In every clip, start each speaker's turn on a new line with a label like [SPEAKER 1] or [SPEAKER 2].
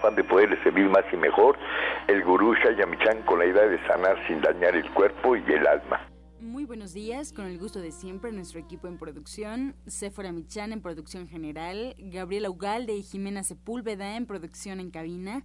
[SPEAKER 1] afán de poderles servir más y mejor, el gurú Shayamichan con la idea de sanar sin dañar el cuerpo y el alma.
[SPEAKER 2] Muy buenos días, con el gusto de siempre, nuestro equipo en producción, Sephora Michan en producción general, Gabriela Ugalde y Jimena Sepúlveda en producción en cabina,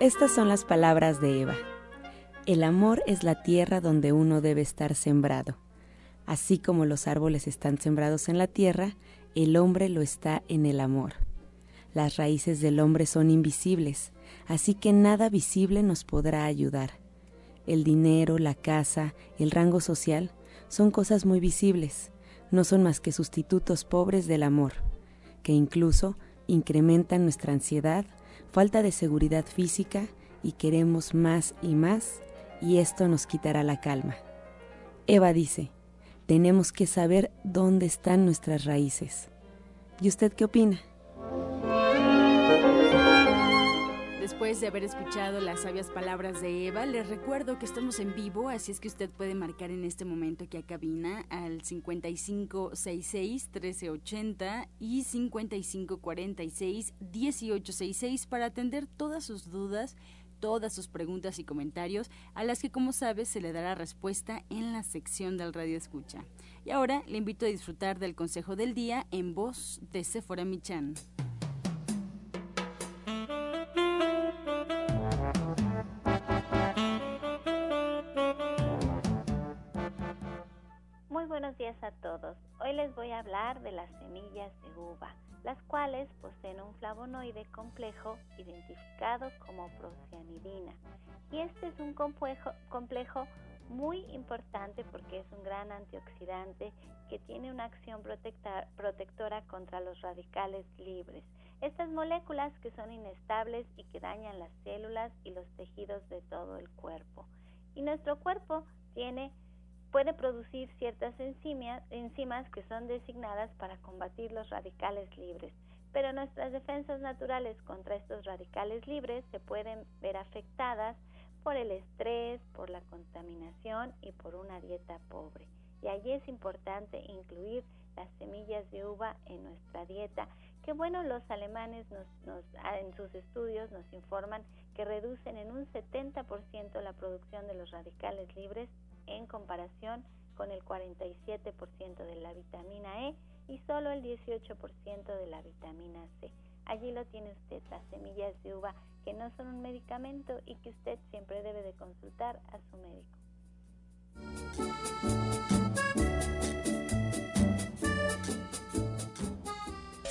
[SPEAKER 3] Estas son las palabras de Eva. El amor es la tierra donde uno debe estar sembrado. Así como los árboles están sembrados en la tierra, el hombre lo está en el amor. Las raíces del hombre son invisibles, así que nada visible nos podrá ayudar. El dinero, la casa, el rango social son cosas muy visibles, no son más que sustitutos pobres del amor, que incluso incrementan nuestra ansiedad, falta de seguridad física y queremos más y más y esto nos quitará la calma. Eva dice, tenemos que saber dónde están nuestras raíces. ¿Y usted qué opina?
[SPEAKER 2] Después de haber escuchado las sabias palabras de Eva, les recuerdo que estamos en vivo, así es que usted puede marcar en este momento aquí a cabina al 5566-1380 y 5546-1866 para atender todas sus dudas, todas sus preguntas y comentarios, a las que como sabes se le dará respuesta en la sección del Radio Escucha. Y ahora le invito a disfrutar del consejo del día en voz de Sephora Michan.
[SPEAKER 4] Días a todos. Hoy les voy a hablar de las semillas de uva, las cuales poseen un flavonoide complejo identificado como procianidina. Y este es un complejo, complejo muy importante porque es un gran antioxidante que tiene una acción protectora contra los radicales libres. Estas moléculas que son inestables y que dañan las células y los tejidos de todo el cuerpo. Y nuestro cuerpo tiene puede producir ciertas enzimas, que son designadas para combatir los radicales libres, pero nuestras defensas naturales contra estos radicales libres se pueden ver afectadas por el estrés, por la contaminación y por una dieta pobre. Y allí es importante incluir las semillas de uva en nuestra dieta, que bueno, los alemanes en sus estudios nos informan que reducen en un 70% la producción de los radicales libres en comparación con el 47% de la vitamina E y solo el 18% de la vitamina C. Allí lo tiene usted, las semillas de uva que no son un medicamento y que usted siempre debe de consultar a su médico.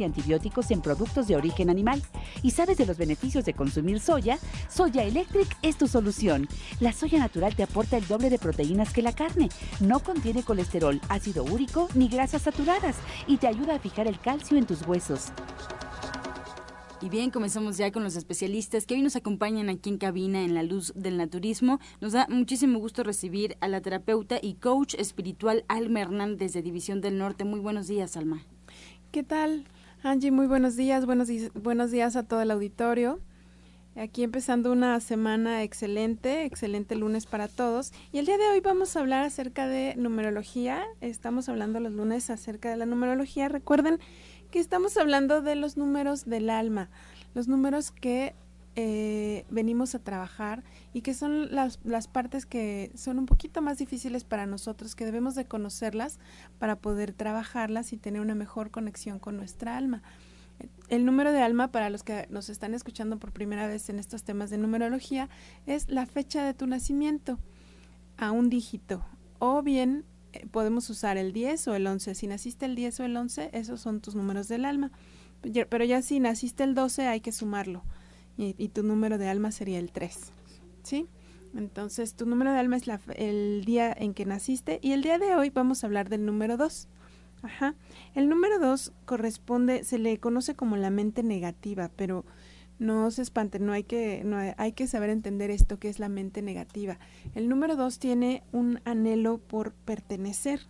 [SPEAKER 5] y antibióticos en productos de origen animal y sabes de los beneficios de consumir soya, Soya Electric es tu solución. La soya natural te aporta el doble de proteínas que la carne. No contiene colesterol, ácido úrico ni grasas saturadas y te ayuda a fijar el calcio en tus huesos.
[SPEAKER 2] Y bien, comenzamos ya con los especialistas que hoy nos acompañan aquí en cabina en la luz del naturismo. Nos da muchísimo gusto recibir a la terapeuta y coach espiritual Alma Hernández de División del Norte. Muy buenos días, Alma.
[SPEAKER 6] ¿Qué tal, Angie? Muy buenos días. Buenos, buenos días a todo el auditorio. Aquí empezando una semana excelente, excelente lunes para todos. Y el día de hoy vamos a hablar acerca de numerología. Estamos hablando los lunes acerca de la numerología. Recuerden que estamos hablando de los números del alma, los números que eh, venimos a trabajar y que son las, las partes que son un poquito más difíciles para nosotros, que debemos de conocerlas para poder trabajarlas y tener una mejor conexión con nuestra alma. El número de alma, para los que nos están escuchando por primera vez en estos temas de numerología, es la fecha de tu nacimiento a un dígito. O bien eh, podemos usar el 10 o el 11. Si naciste el 10 o el 11, esos son tus números del alma. Pero ya si naciste el 12, hay que sumarlo. Y, y tu número de alma sería el 3. ¿Sí? Entonces, tu número de alma es la, el día en que naciste. Y el día de hoy vamos a hablar del número 2. Ajá. El número 2 corresponde, se le conoce como la mente negativa, pero no se espanten, no hay que, no hay, que saber entender esto que es la mente negativa. El número 2 tiene un anhelo por pertenecer.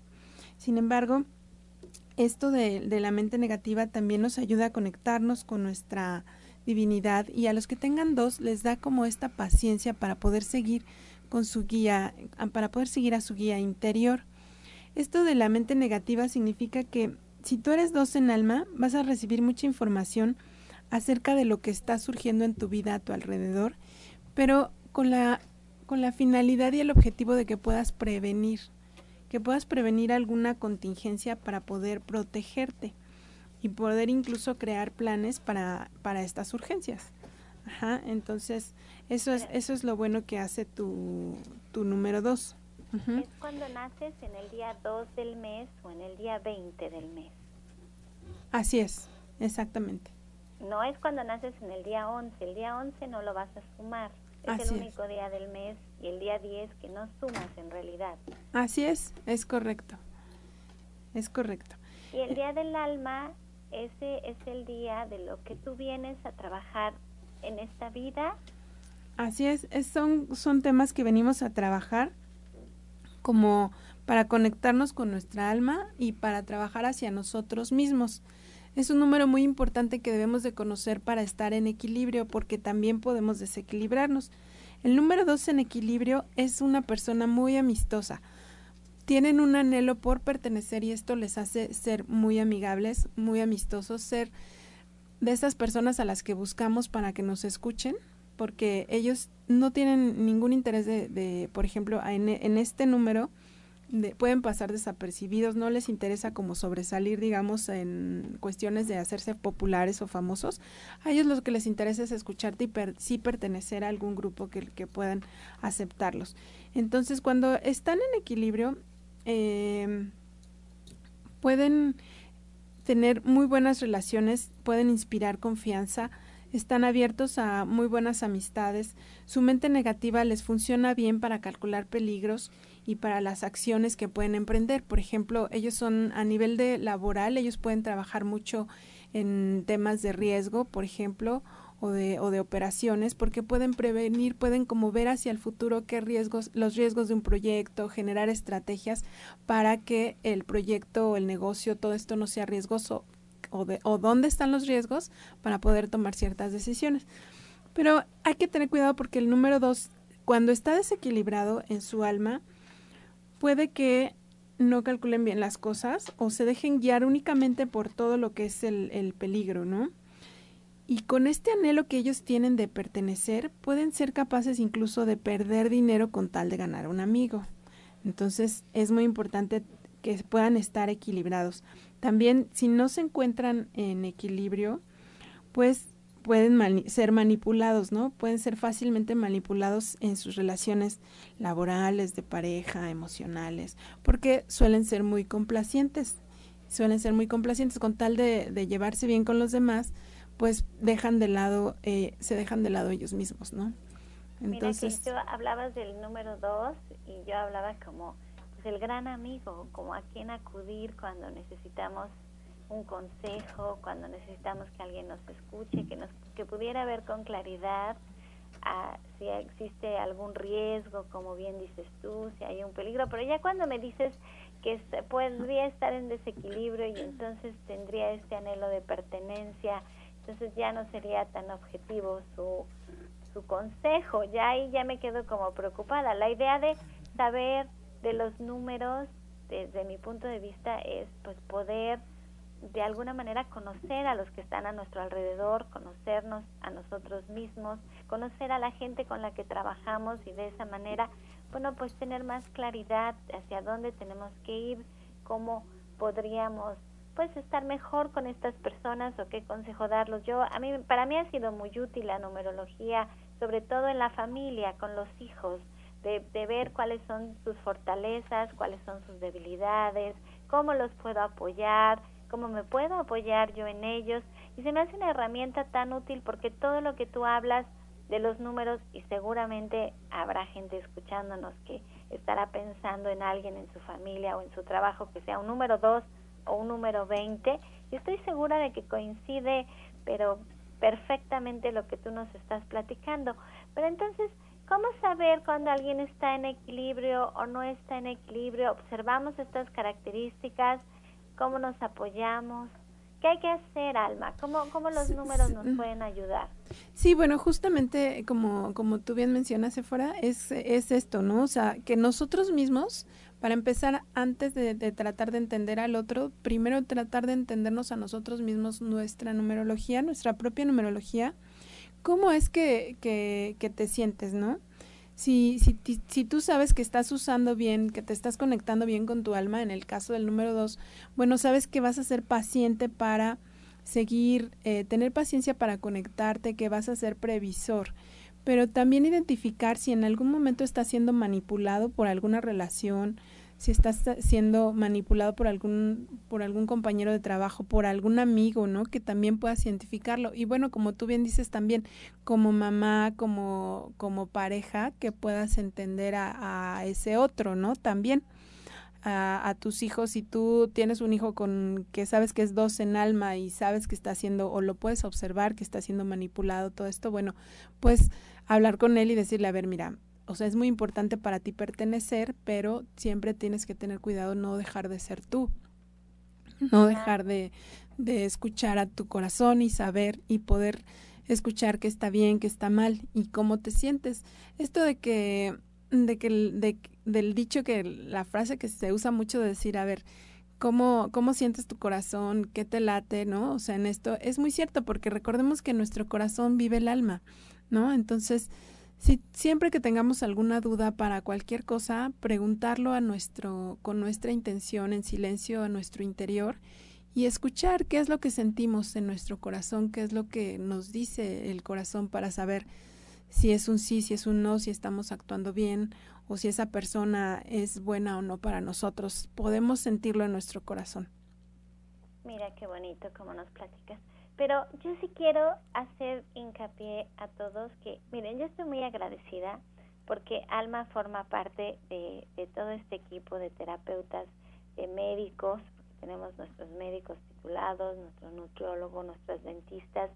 [SPEAKER 6] Sin embargo, esto de, de, la mente negativa también nos ayuda a conectarnos con nuestra divinidad y a los que tengan dos les da como esta paciencia para poder seguir con su guía, para poder seguir a su guía interior. Esto de la mente negativa significa que si tú eres dos en alma, vas a recibir mucha información acerca de lo que está surgiendo en tu vida a tu alrededor, pero con la, con la finalidad y el objetivo de que puedas prevenir, que puedas prevenir alguna contingencia para poder protegerte y poder incluso crear planes para, para estas urgencias. Ajá, entonces eso es, eso es lo bueno que hace tu, tu número dos.
[SPEAKER 4] Es cuando naces en el día 2 del mes o en el día 20 del mes.
[SPEAKER 6] Así es, exactamente.
[SPEAKER 4] No es cuando naces en el día 11, el día 11 no lo vas a sumar. Es el único día del mes y el día 10 que no sumas en realidad.
[SPEAKER 6] Así es, es correcto. Es correcto.
[SPEAKER 4] Y el día del alma, ese es el día de lo que tú vienes a trabajar en esta vida.
[SPEAKER 6] Así es, es son, son temas que venimos a trabajar como para conectarnos con nuestra alma y para trabajar hacia nosotros mismos. Es un número muy importante que debemos de conocer para estar en equilibrio porque también podemos desequilibrarnos. El número dos en equilibrio es una persona muy amistosa. Tienen un anhelo por pertenecer y esto les hace ser muy amigables, muy amistosos, ser de esas personas a las que buscamos para que nos escuchen, porque ellos no tienen ningún interés de, por ejemplo, en, en este número, de, pueden pasar desapercibidos, no les interesa como sobresalir, digamos, en cuestiones de hacerse populares o famosos. A ellos lo que les interesa es escucharte y sí pertenecer a algún grupo que, que, puedan aceptarlos. Entonces, cuando están en equilibrio, eh, pueden tener muy buenas relaciones, pueden inspirar confianza, están abiertos a muy buenas amistades, su mente negativa les funciona bien para calcular peligros y para las acciones que pueden emprender. Por ejemplo, ellos son a nivel de laboral, ellos pueden trabajar mucho en temas de riesgo, por ejemplo, o de, o de operaciones, porque pueden prevenir, pueden como ver hacia el futuro qué riesgos, los riesgos de un proyecto, generar estrategias para que el proyecto o el negocio, todo esto no sea riesgoso o, de, o dónde están los riesgos para poder tomar ciertas decisiones. Pero hay que tener cuidado porque el número dos, cuando está desequilibrado en su alma, puede que no calculen bien las cosas o se dejen guiar únicamente por todo lo que es el, el peligro, ¿no? Y con este anhelo que ellos tienen de pertenecer, pueden ser capaces incluso de perder dinero con tal de ganar un amigo. Entonces es muy importante que puedan estar equilibrados. También si no se encuentran en equilibrio, pues pueden ser manipulados, ¿no? Pueden ser fácilmente manipulados en sus relaciones laborales, de pareja, emocionales, porque suelen ser muy complacientes, suelen ser muy complacientes con tal de llevarse bien con los demás, pues dejan de lado, eh, se dejan de lado ellos mismos, ¿no?
[SPEAKER 4] Entonces, Mira que hablabas del número dos y yo hablaba como pues, el gran amigo, como a quien acudir cuando necesitamos un consejo, cuando necesitamos que alguien nos escuche, que nos que pudiera ver con claridad a, si existe algún riesgo, como bien dices tú, si hay un peligro, pero ya cuando me dices que podría estar en desequilibrio y entonces tendría este anhelo de pertenencia, entonces ya no sería tan objetivo su, su consejo, ya ahí ya me quedo como preocupada. La idea de saber de los números, desde mi punto de vista, es pues poder de alguna manera conocer a los que están a nuestro alrededor, conocernos a nosotros mismos, conocer a la gente con la que trabajamos y de esa manera, bueno, pues tener más claridad hacia dónde tenemos que ir, cómo podríamos puedes estar mejor con estas personas o qué consejo darlos. Yo a mí para mí ha sido muy útil la numerología, sobre todo en la familia, con los hijos, de, de ver cuáles son sus fortalezas, cuáles son sus debilidades, cómo los puedo apoyar, cómo me puedo apoyar yo en ellos. Y se me hace una herramienta tan útil porque todo lo que tú hablas de los números y seguramente habrá gente escuchándonos que estará pensando en alguien en su familia o en su trabajo que sea un número 2 o un número 20 y estoy segura de que coincide pero perfectamente lo que tú nos estás platicando. Pero entonces, ¿cómo saber cuando alguien está en equilibrio o no está en equilibrio? Observamos estas características, cómo nos apoyamos. ¿Qué hay que hacer, Alma? ¿Cómo, cómo los números nos pueden ayudar?
[SPEAKER 6] Sí, bueno, justamente como, como tú bien mencionas, Sephora, es, es esto, ¿no? O sea, que nosotros mismos, para empezar, antes de, tratar de entender al otro, primero tratar de entendernos a nosotros mismos, nuestra numerología, nuestra propia numerología, cómo es que, que, que te sientes, ¿no? Si, si, si tú sabes que estás usando bien, que te estás conectando bien con tu alma, en el caso del número dos, bueno, sabes que vas a ser paciente para seguir, eh, tener paciencia para conectarte, que vas a ser previsor, pero también identificar si en algún momento estás siendo manipulado por alguna relación, si estás siendo manipulado por algún por algún compañero de trabajo, por algún amigo, ¿no? Que también puedas identificarlo. Y bueno, como tú bien dices también, como mamá, como como pareja, que puedas entender a, a ese otro, ¿no? También a, a, tus hijos, si tú tienes un hijo con que sabes que es dos en alma y sabes que está haciendo o lo puedes observar que está siendo manipulado todo esto, bueno, pues hablar con él y decirle, a ver, mira, o sea, es muy importante para ti pertenecer, pero siempre tienes que tener cuidado no dejar de ser tú, no dejar de, de escuchar a tu corazón y saber y poder escuchar qué está bien, qué está mal y cómo te sientes. Esto de que, de que, de, del dicho que la frase que se usa mucho de decir, a ver, cómo, cómo sientes tu corazón, qué te late, ¿no? O sea, en esto es muy cierto porque recordemos que nuestro corazón vive el alma, ¿no? Entonces, si siempre que tengamos alguna duda para cualquier cosa, preguntarlo a nuestro con nuestra intención en silencio a nuestro interior y escuchar qué es lo que sentimos en nuestro corazón, qué es lo que nos dice el corazón para saber si es un sí, si es un no, si estamos actuando bien o si esa persona es buena o no para nosotros. Podemos sentirlo en nuestro corazón.
[SPEAKER 4] Mira qué bonito como nos platicas. Pero yo sí quiero hacer hincapié a todos que, miren, yo estoy muy agradecida porque Alma forma parte de, de todo este equipo de terapeutas, de médicos, tenemos nuestros médicos titulados, nuestro nutriólogo, nuestras dentistas,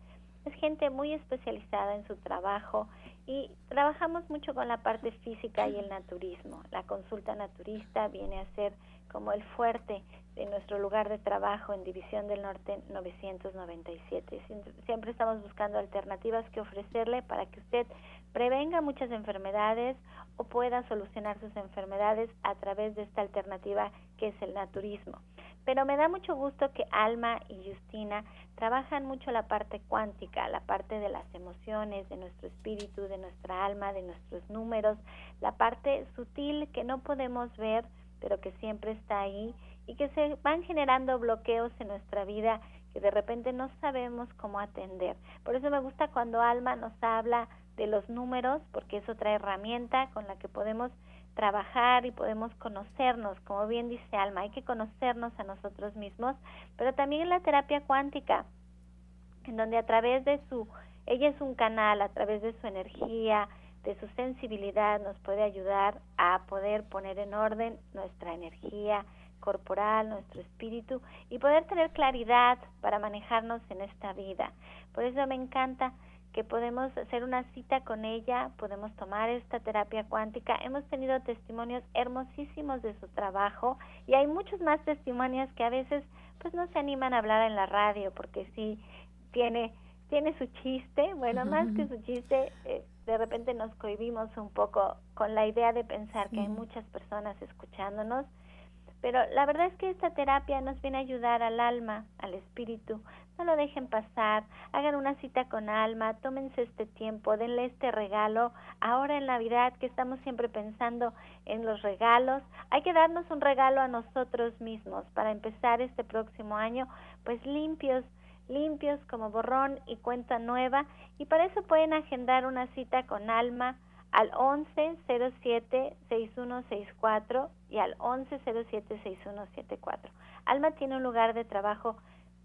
[SPEAKER 4] es gente muy especializada en su trabajo y trabajamos mucho con la parte física y el naturismo. La consulta naturista viene a ser como el fuerte de nuestro lugar de trabajo en División del Norte 997. Siempre estamos buscando alternativas que ofrecerle para que usted prevenga muchas enfermedades o pueda solucionar sus enfermedades a través de esta alternativa que es el naturismo. Pero me da mucho gusto que Alma y Justina trabajan mucho la parte cuántica, la parte de las emociones, de nuestro espíritu, de nuestra alma, de nuestros números, la parte sutil que no podemos ver, pero que siempre está ahí y que se van generando bloqueos en nuestra vida que de repente no sabemos cómo atender. Por eso me gusta cuando Alma nos habla de los números, porque es otra herramienta con la que podemos trabajar y podemos conocernos, como bien dice Alma, hay que conocernos a nosotros mismos, pero también en la terapia cuántica, en donde a través de su, ella es un canal, a través de su energía, de su sensibilidad, nos puede ayudar a poder poner en orden nuestra energía corporal, nuestro espíritu y poder tener claridad para manejarnos en esta vida. Por eso me encanta que podemos hacer una cita con ella, podemos tomar esta terapia cuántica. Hemos tenido testimonios hermosísimos de su trabajo y hay muchos más testimonios que a veces pues no se animan a hablar en la radio porque sí tiene tiene su chiste, bueno, más que su chiste, eh, de repente nos cohibimos un poco con la idea de pensar que hay muchas personas escuchándonos, Pero la verdad es que esta terapia nos viene a ayudar al alma, al espíritu. No lo dejen pasar, hagan una cita con alma, tómense este tiempo, denle este regalo. Ahora en Navidad que estamos siempre pensando en los regalos, hay que darnos un regalo a nosotros mismos para empezar este próximo año pues limpios, limpios como borrón y cuenta nueva y para eso pueden agendar una cita con alma al 1107-6164 y al 1107-6174. Alma tiene un lugar de trabajo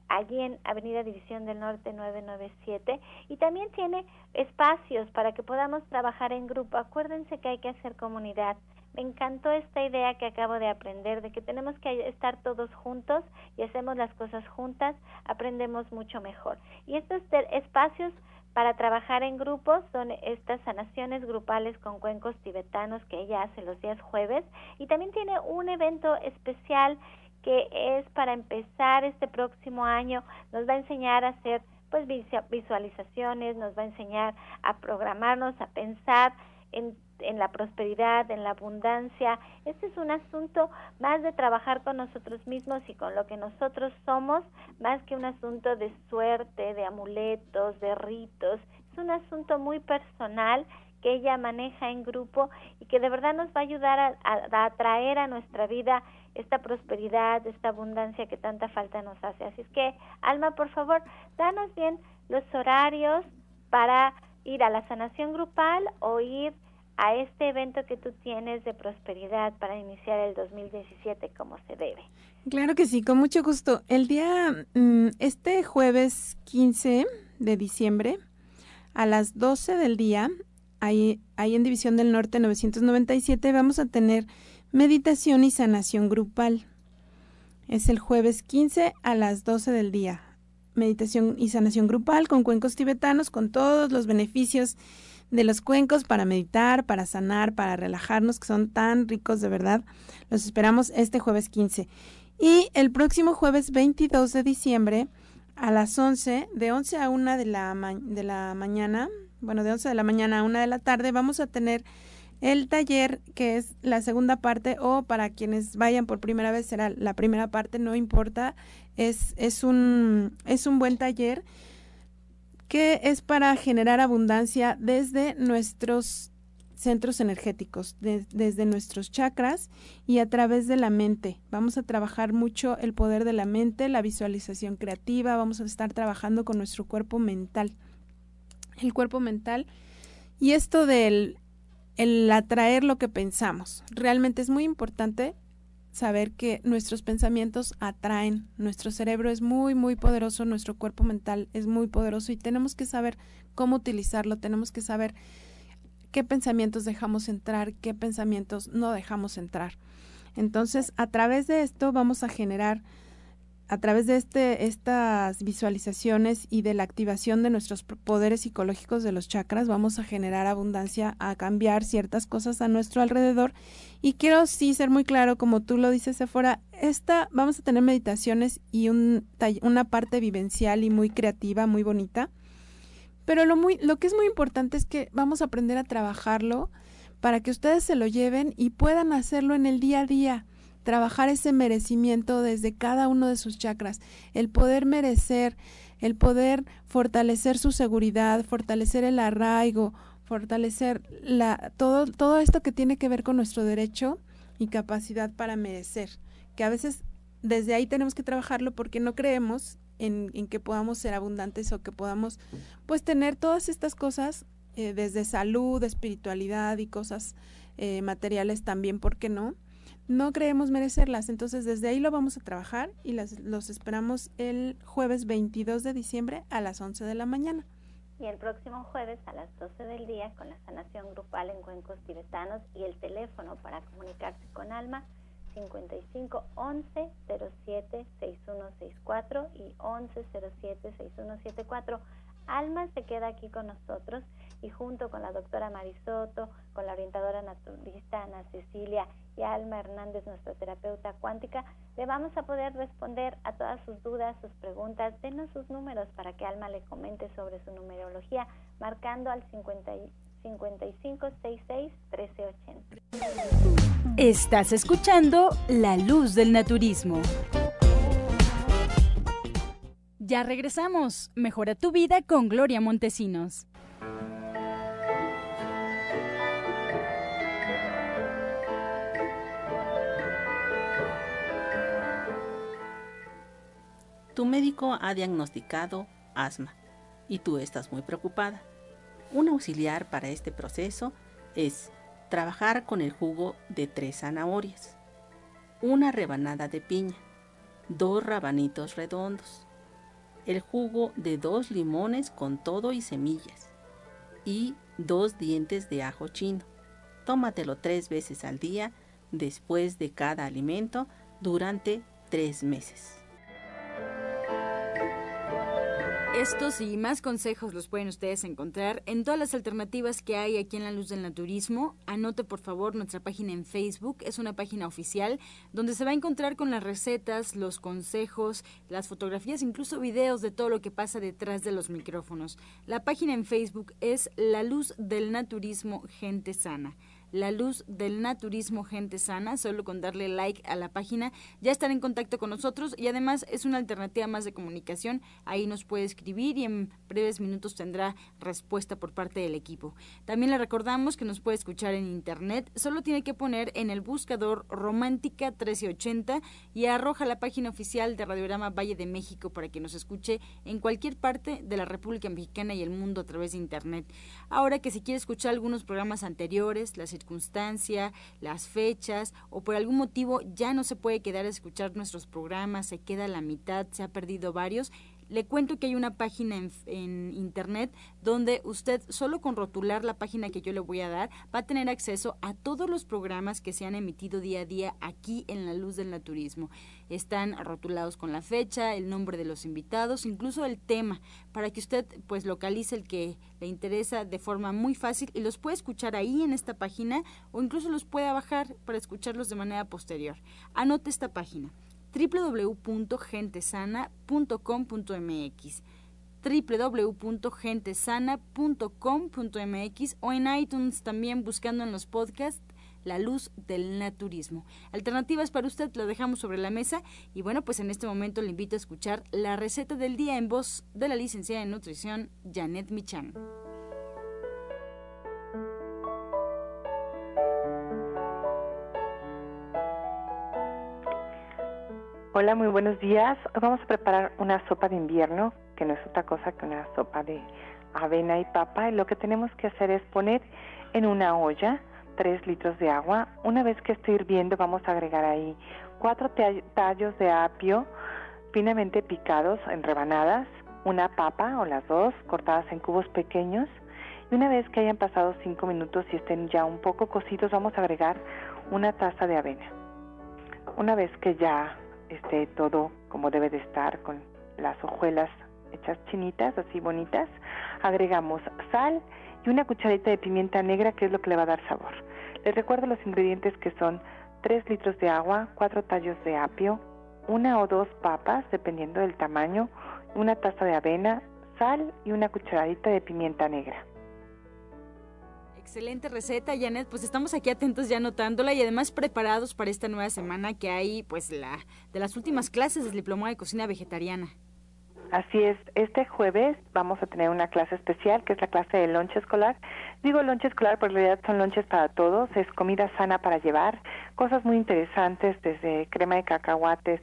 [SPEAKER 4] allí en Avenida División del Norte 997 y también tiene espacios para que podamos trabajar en grupo. Acuérdense que hay que hacer comunidad. Me encantó esta idea que acabo de aprender de que tenemos que estar todos juntos y hacemos las cosas juntas, aprendemos mucho mejor. Y estos espacios para trabajar en grupos son estas sanaciones grupales con cuencos tibetanos que ella hace los días jueves. Y también tiene un evento especial que es para empezar este próximo año, nos va a enseñar a hacer pues visualizaciones, nos va a enseñar a programarnos, a pensar en en la prosperidad, en la abundancia. Este es un asunto más de trabajar con nosotros mismos y con lo que nosotros somos, más que un asunto de suerte, de amuletos, de ritos. Es un asunto muy personal que ella maneja en grupo y que de verdad nos va a ayudar a, atraer a nuestra vida esta prosperidad, esta abundancia que tanta falta nos hace. Así es que, Alma, por favor, danos bien los horarios para ir a la sanación grupal o ir a este evento que tú tienes de prosperidad para iniciar el 2017 como se debe.
[SPEAKER 6] Claro que sí, con mucho gusto. El día, mm, este jueves 15 de diciembre, a las 12 del día, ahí, ahí en División del Norte 997, vamos a tener meditación y sanación grupal. Es el jueves 15 a las 12 del día. Meditación y sanación grupal con cuencos tibetanos, con todos los beneficios de los cuencos para meditar, para sanar, para relajarnos, que son tan ricos de verdad. Los esperamos este jueves 15. Y el próximo jueves 22 de diciembre a las 11, de 11 a 1 de la, de la mañana, bueno, de 11 de la mañana a 1 de la tarde, vamos a tener el taller que es la segunda parte o para quienes vayan por primera vez será la primera parte, no importa, es, es, un, es un buen taller que es para generar abundancia desde nuestros centros energéticos, desde nuestros chakras y a través de la mente. Vamos a trabajar mucho el poder de la mente, la visualización creativa, vamos a estar trabajando con nuestro cuerpo mental. El cuerpo mental y esto del el atraer lo que pensamos. Realmente es muy importante saber que nuestros pensamientos atraen, nuestro cerebro es muy, muy poderoso, nuestro cuerpo mental es muy poderoso y tenemos que saber cómo utilizarlo, tenemos que saber qué pensamientos dejamos entrar, qué pensamientos no dejamos entrar. Entonces, a través de esto vamos a generar a través de este, estas visualizaciones y de la activación de nuestros poderes psicológicos de los chakras, vamos a generar abundancia, a cambiar ciertas cosas a nuestro alrededor. Y quiero sí ser muy claro, como tú lo dices, Sephora, esta, vamos a tener meditaciones y un, una parte vivencial y muy creativa, muy bonita. Pero lo, muy, lo que es muy importante es que vamos a aprender a trabajarlo para que ustedes se lo lleven y puedan hacerlo en el día a día trabajar ese merecimiento desde cada uno de sus chakras, el poder merecer, el poder fortalecer su seguridad, fortalecer el arraigo, fortalecer la, todo, todo esto que tiene que ver con nuestro derecho y capacidad para merecer, que a veces desde ahí tenemos que trabajarlo porque no creemos en, en que podamos ser abundantes o que podamos pues tener todas estas cosas eh, desde salud, espiritualidad y cosas eh, materiales también, ¿por qué no? No creemos merecerlas. Entonces, desde ahí lo vamos a trabajar y las, los esperamos el jueves 22 de diciembre a las 11 de la mañana.
[SPEAKER 4] Y el próximo jueves a las 12 del día con la sanación grupal en cuencos tibetanos y el teléfono para comunicarse con Alma 55 11 07 6164 y 11 07 6174. Alma se queda aquí con nosotros y junto con la doctora Marisoto, con la orientadora naturista Ana Cecilia y Alma Hernández, nuestra terapeuta cuántica, le vamos a poder responder a todas sus dudas, sus preguntas. Denos sus números para que Alma le comente sobre su numerología, marcando al 55 5566-1380.
[SPEAKER 2] Estás escuchando La Luz del Naturismo. Ya regresamos. Mejora tu vida con Gloria Montesinos.
[SPEAKER 7] Tu médico ha diagnosticado asma y tú estás muy preocupada. Un auxiliar para este proceso es trabajar con el jugo de tres zanahorias, una rebanada de piña, dos rabanitos redondos, el jugo de dos limones con todo y semillas y dos dientes de ajo chino. Tómatelo tres veces al día después de cada alimento durante tres meses.
[SPEAKER 2] Estos y más consejos los pueden ustedes encontrar en todas las alternativas que hay aquí en la Luz del Naturismo. Anote por favor nuestra página en Facebook, es una página oficial donde se va a encontrar con las recetas, los consejos, las fotografías, incluso videos de todo lo que pasa detrás de los micrófonos. La página en Facebook es La Luz del Naturismo Gente Sana la luz del naturismo gente sana, solo con darle like a la página, ya estar en contacto con nosotros y además es una alternativa más de comunicación, ahí nos puede escribir y en breves minutos tendrá respuesta por parte del equipo. También le recordamos que nos puede escuchar en internet, solo tiene que poner en el buscador Romántica 1380 y arroja la página oficial de Radiograma Valle de México para que nos escuche en cualquier parte de la República Mexicana y el mundo a través de internet. Ahora que si quiere escuchar algunos programas anteriores, las circunstancia, las fechas o por algún motivo ya no se puede quedar a escuchar nuestros programas, se queda a la mitad, se ha perdido varios, le cuento que hay una página en, internet donde usted solo con rotular la página que yo le voy a dar va a tener acceso a todos los programas que se han emitido día a día aquí en la luz del naturismo. Están rotulados con la fecha, el nombre de los invitados, incluso el tema, para que usted pues localice el que le interesa de forma muy fácil y los puede escuchar ahí en esta página o incluso los pueda bajar para escucharlos de manera posterior. Anote esta página www.gentesana.com.mx www.gentesana.com.mx o en iTunes también buscando en los podcasts La Luz del Naturismo. Alternativas para usted lo dejamos sobre la mesa y bueno, pues en este momento le invito a escuchar la receta del día en voz de la licenciada en nutrición Janet Michan.
[SPEAKER 8] Hola, muy buenos días. Hoy vamos a preparar una sopa de invierno, que no es otra cosa que una sopa de avena y papa. Y lo que tenemos que hacer es poner en una olla 3 litros de agua. Una vez que esté hirviendo, vamos a agregar ahí cuatro tallos de apio finamente picados en rebanadas, una papa o las dos cortadas en cubos pequeños. Y una vez que hayan pasado 5 minutos y estén ya un poco cocidos, vamos a agregar una taza de avena. Una vez que ya esté todo como debe de estar con las hojuelas hechas chinitas, así bonitas. Agregamos sal y una cucharita de pimienta negra que es lo que le va a dar sabor. Les recuerdo los ingredientes que son 3 litros de agua, 4 tallos de apio, una o dos papas dependiendo del tamaño, una taza de avena, sal y una cucharadita de pimienta negra.
[SPEAKER 2] Excelente receta, Janet. Pues estamos aquí atentos ya anotándola y además preparados para esta nueva semana que hay, pues, la de las últimas clases del diploma de cocina vegetariana.
[SPEAKER 8] Así es, este jueves vamos a tener una clase especial que es la clase de lonche escolar. Digo lonche escolar, pero en realidad son lonches para todos, es comida sana para llevar, cosas muy interesantes desde crema de cacahuates,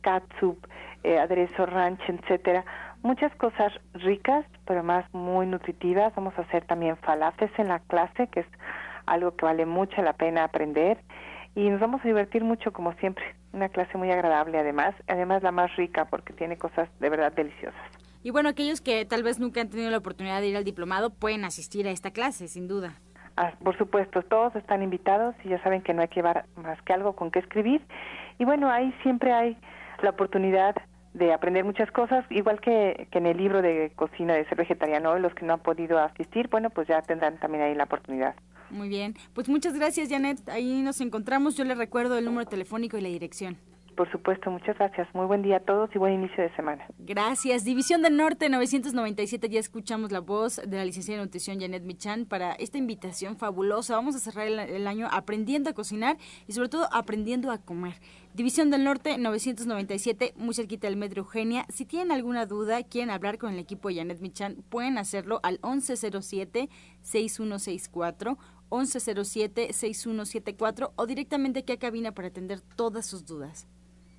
[SPEAKER 8] catsup, eh, aderezo ranch, etcétera muchas cosas ricas, pero más muy nutritivas. Vamos a hacer también falafes en la clase, que es algo que vale mucho la pena aprender. Y nos vamos a divertir mucho, como siempre. Una clase muy agradable, además. Además, la más rica, porque tiene cosas de verdad deliciosas.
[SPEAKER 2] Y bueno, aquellos que tal vez nunca han tenido la oportunidad de ir al diplomado pueden asistir a esta clase, sin duda.
[SPEAKER 8] Ah, por supuesto, todos están invitados y ya saben que no hay que llevar más que algo con que escribir. Y bueno, ahí siempre hay la oportunidad de aprender muchas cosas, igual que, que, en el libro de cocina de ser vegetariano, los que no han podido asistir, bueno, pues ya tendrán también ahí la oportunidad.
[SPEAKER 2] Muy bien, pues muchas gracias Janet, ahí nos encontramos, yo le recuerdo el número telefónico y la dirección.
[SPEAKER 8] Por supuesto, muchas gracias. Muy buen día a todos y buen inicio de semana.
[SPEAKER 2] Gracias. División del Norte 997, ya escuchamos la voz de la licenciada de nutrición Janet Michan para esta invitación fabulosa. Vamos a cerrar el, año aprendiendo a cocinar y sobre todo aprendiendo a comer. División del Norte 997, muy cerquita del Metro Eugenia. Si tienen alguna duda, quieren hablar con el equipo de Janet Michan, pueden hacerlo al 1107 6164 1107-6174 o directamente aquí a cabina para atender todas sus dudas.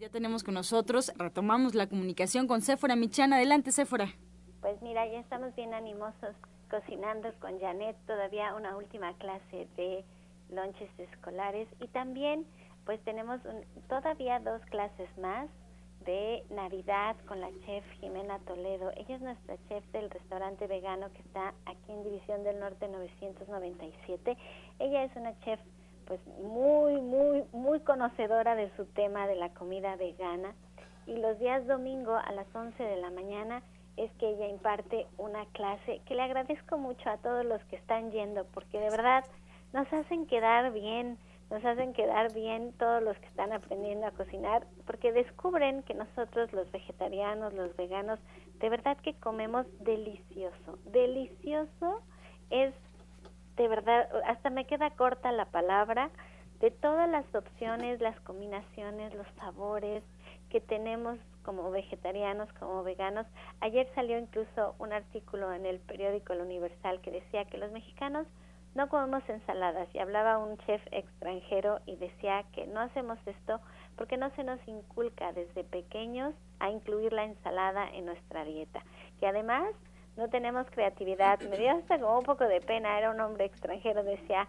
[SPEAKER 2] Ya tenemos con nosotros, retomamos la comunicación con Séfora Michan. Adelante, Séfora.
[SPEAKER 4] Pues mira, ya estamos bien animosos cocinando con Janet, todavía una última clase de lonches escolares y también pues tenemos todavía dos clases más de Navidad con la chef Jimena Toledo. Ella es nuestra chef del restaurante vegano que está aquí en División del Norte 997. Ella es una chef pues muy, muy, muy conocedora de su tema de la comida vegana y los días domingo a las 11 de la mañana es que ella imparte una clase que le agradezco mucho a todos los que están yendo porque de verdad nos hacen quedar bien, nos hacen quedar bien todos los que están aprendiendo a cocinar porque descubren que nosotros los vegetarianos, los veganos, de verdad que comemos delicioso. Delicioso es de verdad, hasta me queda corta la palabra, de todas las opciones, las combinaciones, los sabores que tenemos como vegetarianos, como veganos. Ayer salió incluso un artículo en el periódico El Universal que decía que los mexicanos no comemos ensaladas y hablaba un chef extranjero y decía que no hacemos esto porque no se nos inculca desde pequeños a incluir la ensalada en nuestra dieta, que además no tenemos creatividad. Me dio hasta como un poco de pena, era un hombre extranjero, decía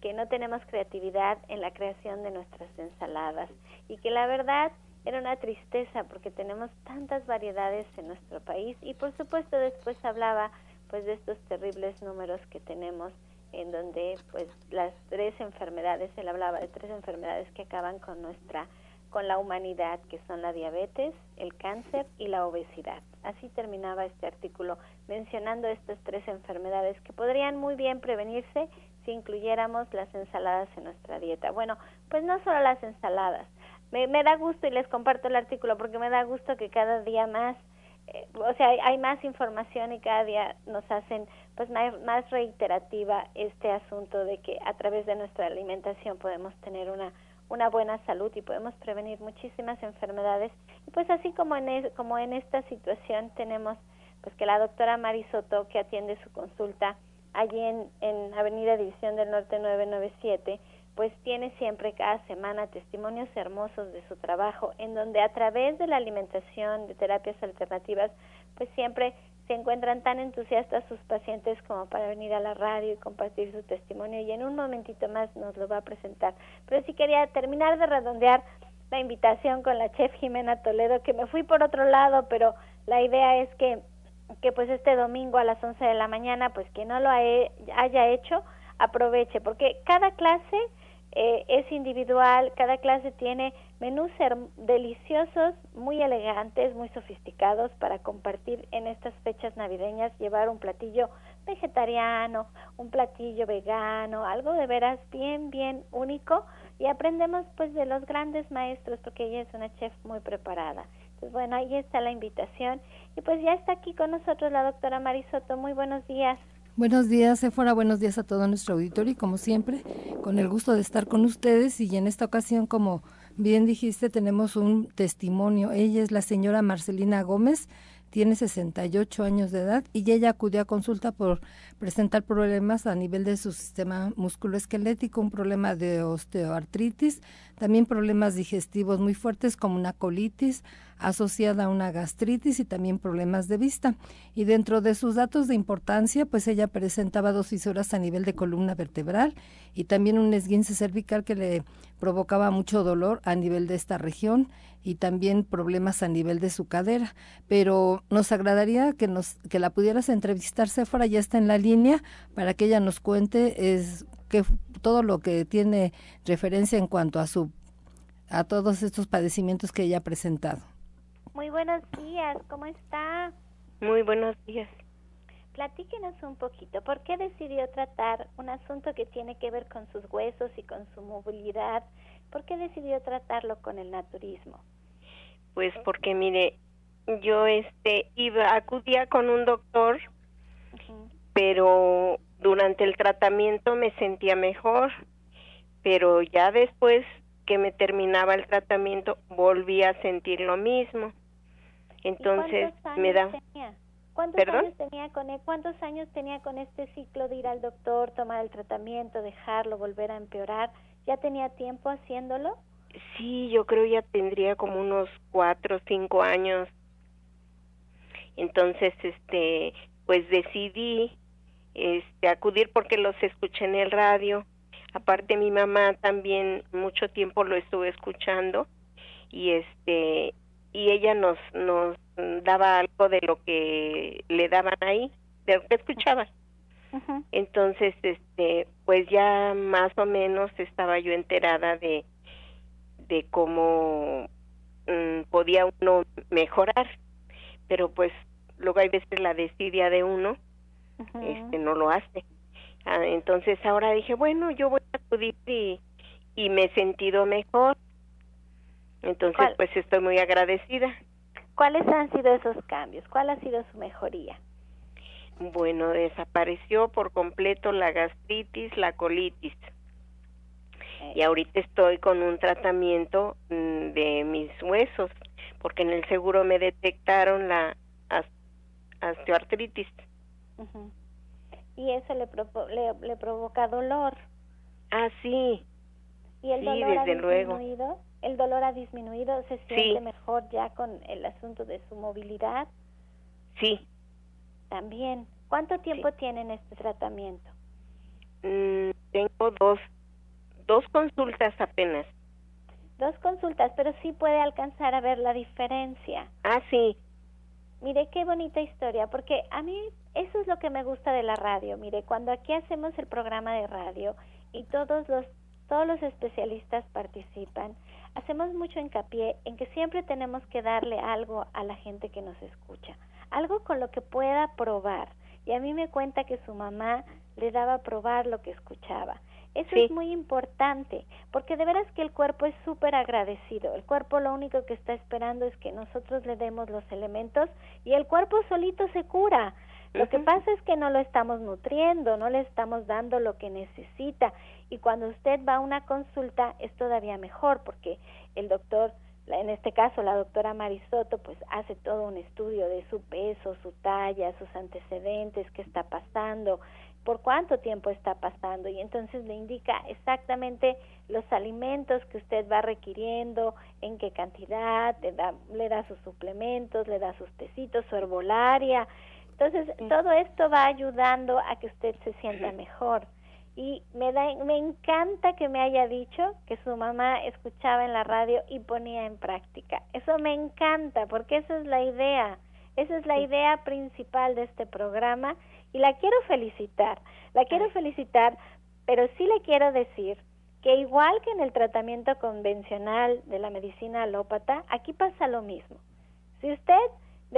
[SPEAKER 4] que no tenemos creatividad en la creación de nuestras ensaladas y que la verdad era una tristeza porque tenemos tantas variedades en nuestro país y por supuesto después hablaba pues de estos terribles números que tenemos en donde pues las tres enfermedades, él hablaba de tres enfermedades que acaban con nuestra con la humanidad, que son la diabetes, el cáncer y la obesidad. Así terminaba este artículo mencionando estas tres enfermedades que podrían muy bien prevenirse si incluyéramos las ensaladas en nuestra dieta. Bueno, pues no solo las ensaladas. Me, da gusto y les comparto el artículo porque me da gusto que cada día más, eh, o sea, hay, más información y cada día nos hacen pues más, más reiterativa este asunto de que a través de nuestra alimentación podemos tener una una buena salud y podemos prevenir muchísimas enfermedades. Y pues así como en, como en esta situación tenemos pues que la doctora Mari Soto, que atiende su consulta allí en, en Avenida División del Norte 997, pues tiene siempre cada semana testimonios hermosos de su trabajo, en donde a través de la alimentación, de terapias alternativas, pues siempre se encuentran tan entusiastas sus pacientes como para venir a la radio y compartir su testimonio y en un momentito más nos lo va a presentar. Pero sí quería terminar de redondear la invitación con la chef Jimena Toledo, que me fui por otro lado, pero la idea es que, que pues este domingo a las 11 de la mañana, pues que no lo haya hecho, aproveche, porque cada clase eh, es individual, cada clase tiene menús deliciosos, muy elegantes, muy sofisticados para compartir en estas fechas navideñas, llevar un platillo vegetariano, un platillo vegano, algo de veras bien, bien único y aprendemos pues de los grandes maestros porque ella es una chef muy preparada. Entonces, bueno, ahí está la invitación y pues ya está aquí con nosotros la doctora Marisoto. Muy buenos días.
[SPEAKER 9] Buenos días, Efora. Buenos días a todo nuestro auditorio y como siempre, con el gusto de estar con ustedes y en esta ocasión, como bien dijiste, tenemos un testimonio. Ella es la señora Marcelina Gómez, tiene 68 años de edad y ella acudió a consulta por presentar problemas a nivel de su sistema musculoesquelético, un problema de osteoartritis, también problemas digestivos muy fuertes como una colitis, asociada a una gastritis y también problemas de vista. Y dentro de sus datos de importancia, pues ella presentaba dos fisuras a nivel de columna vertebral y también un esguince cervical que le provocaba mucho dolor a nivel de esta región y también problemas a nivel de su cadera. Pero nos agradaría que nos que la pudieras entrevistar, Sephora ya está en la línea para que ella nos cuente es que todo lo que tiene referencia en cuanto a su a todos estos padecimientos que ella ha presentado.
[SPEAKER 4] Muy buenos días, ¿cómo está?
[SPEAKER 10] Muy buenos días.
[SPEAKER 4] Platíquenos un poquito, ¿por qué decidió tratar un asunto que tiene que ver con sus huesos y con su movilidad? ¿Por qué decidió tratarlo con el naturismo?
[SPEAKER 10] Pues porque mire, yo este iba acudía con un doctor, pero durante el tratamiento me sentía mejor, pero ya después que me terminaba el tratamiento volví a sentir lo mismo. Entonces me da
[SPEAKER 4] tenía? ¿Cuántos años tenía con? ¿Cuántos años tenía con este ciclo de ir al doctor, tomar el tratamiento, dejarlo, volver a empeorar? ¿Ya tenía tiempo haciéndolo?
[SPEAKER 10] Sí, yo creo ya tendría como unos cuatro o cinco años. Entonces, este, pues decidí, este, acudir porque los escuché en el radio. Aparte mi mamá también mucho tiempo lo estuvo escuchando y este y ella nos nos daba algo de lo que le daban ahí, de lo que escuchaba. Entonces, este, pues ya más o menos estaba yo enterada de de cómo mm, podía uno mejorar, pero pues luego hay veces la desidia de uno, este, no lo hace. Ah, entonces ahora dije, bueno, yo voy a acudir y, y me he sentido mejor. Entonces, pues estoy muy agradecida.
[SPEAKER 4] ¿Cuáles han sido esos cambios? ¿Cuál ha sido su mejoría?
[SPEAKER 10] Bueno, desapareció por completo la gastritis, la colitis. Y ahorita estoy con un tratamiento mm, de mis huesos, porque en el seguro me detectaron la osteoartritis.
[SPEAKER 4] Y eso le, le, provoca dolor.
[SPEAKER 10] Ah, sí.
[SPEAKER 4] ¿Y el dolor ha disminuido? ¿El dolor ha disminuido? ¿Se siente mejor ya con el asunto de su movilidad?
[SPEAKER 10] Sí.
[SPEAKER 4] También. ¿Cuánto tiempo tienen este tratamiento?
[SPEAKER 10] Mm, tengo dos, dos consultas apenas.
[SPEAKER 4] Dos consultas, pero sí puede alcanzar a ver la diferencia.
[SPEAKER 10] Ah, sí.
[SPEAKER 4] Mire qué bonita historia, porque a mí eso es lo que me gusta de la radio. Mire, cuando aquí hacemos el programa de radio y todos los todos los especialistas participan, hacemos mucho hincapié en que siempre tenemos que darle algo a la gente que nos escucha, algo con lo que pueda probar. Y a mí me cuenta que su mamá le daba a probar lo que escuchaba. Eso es muy importante, porque de veras que el cuerpo es súper agradecido. El cuerpo lo único que está esperando es que nosotros le demos los elementos y el cuerpo solito se cura. Lo que pasa es que no lo estamos nutriendo, no le estamos dando lo que necesita. Y cuando usted va a una consulta es todavía mejor, porque el doctor, en este caso la doctora Marisoto, pues hace todo un estudio de su peso, su talla, sus antecedentes, qué está pasando, por cuánto tiempo está pasando y entonces le indica exactamente los alimentos que usted va requiriendo, en qué cantidad, le da, le da sus suplementos, le da sus tecitos, su herbolaria. Entonces, todo esto va ayudando a que usted se sienta mejor. Y me, da, me encanta que me haya dicho que su mamá escuchaba en la radio y ponía en práctica. Eso me encanta porque esa es la idea. Esa es la idea principal de este programa y la quiero felicitar. La quiero felicitar, pero sí le quiero decir que igual que en el tratamiento convencional de la medicina alópata, aquí pasa lo mismo. Si usted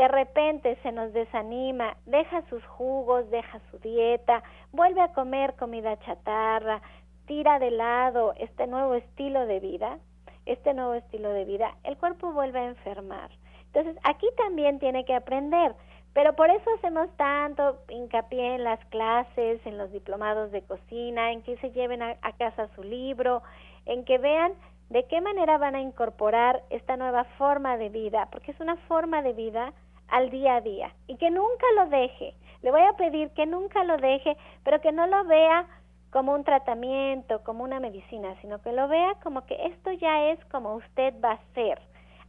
[SPEAKER 4] de repente se nos desanima, deja sus jugos, deja su dieta, vuelve a comer comida chatarra, tira de lado este nuevo estilo de vida, este nuevo estilo de vida, el cuerpo vuelve a enfermar. Entonces, aquí también tiene que aprender pero por eso hacemos tanto hincapié en las clases, en los diplomados de cocina, en que se lleven a, casa su libro, en que vean de qué manera van a incorporar esta nueva forma de vida, porque es una forma de vida al día a día y que nunca lo deje. Le voy a pedir que nunca lo deje, pero que no lo vea como un tratamiento, como una medicina, sino que lo vea como que esto ya es como usted va a ser